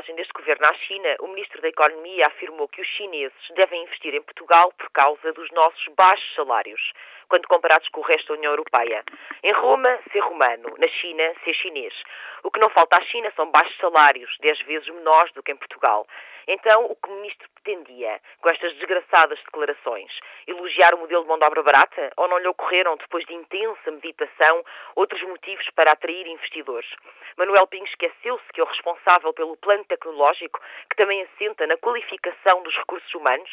Na viagem deste governo à China, o ministro da Economia afirmou que os chineses devem investir em Portugal por causa dos nossos baixos salários, quando comparados com o resto da União Europeia. Em Roma, ser romano, na China, ser chinês. O que não falta à China são baixos salários, dez vezes menores do que em Portugal. Então, o que o ministro pretendia com estas desgraçadas declarações? Elogiar o modelo de mão de obra barata? Ou não lhe ocorreram, depois de intensa meditação, outros motivos para atrair investidores? Manuel Pinho esqueceu-se que é o responsável pelo plano tecnológico, que também assenta na qualificação dos recursos humanos?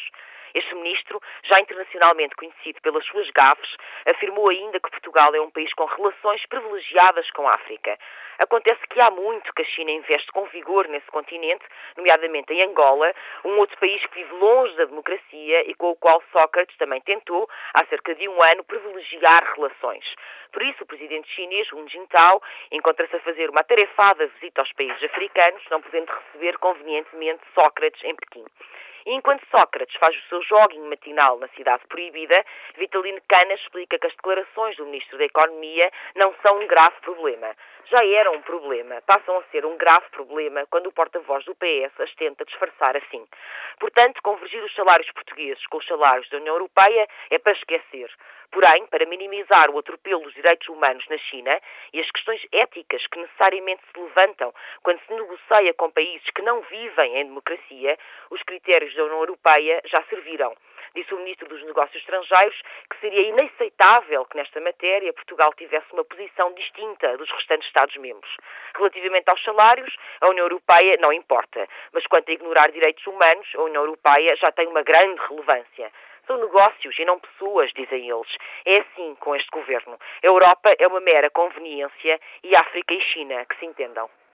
Este ministro, já internacionalmente conhecido pelas suas gafes, afirmou ainda que Portugal é um país com relações privilegiadas com a África. Acontece que há muito que a China investe com vigor nesse continente, nomeadamente em Angola, um outro país que vive longe da democracia e com o qual Sócrates também tentou, há cerca de um ano, privilegiar relações. Por isso, o presidente chinês, Hu Jintao, encontra-se a fazer uma atarefada visita aos países africanos, não podendo receber convenientemente Sócrates em Pequim. E enquanto Sócrates faz o seu joguinho matinal na cidade proibida, Vitalino Cana explica que as declarações do Ministro da Economia não são um grave problema. Já eram um problema, passam a ser um grave problema quando o porta-voz do PS as tenta disfarçar assim. Portanto, convergir os salários portugueses com os salários da União Europeia é para esquecer. Porém, para minimizar o atropelo dos direitos humanos na China e as questões éticas que necessariamente se levantam quando se negocia com países que não vivem em democracia, os critérios da União Europeia já serviram. Disse o Ministro dos Negócios Estrangeiros que seria inaceitável que nesta matéria Portugal tivesse uma posição distinta dos restantes Estados-membros. Relativamente aos salários, a União Europeia não importa, mas quanto a ignorar direitos humanos, a União Europeia já tem uma grande relevância. São negócios e não pessoas, dizem eles. É assim com este governo. A Europa é uma mera conveniência e África e China que se entendam.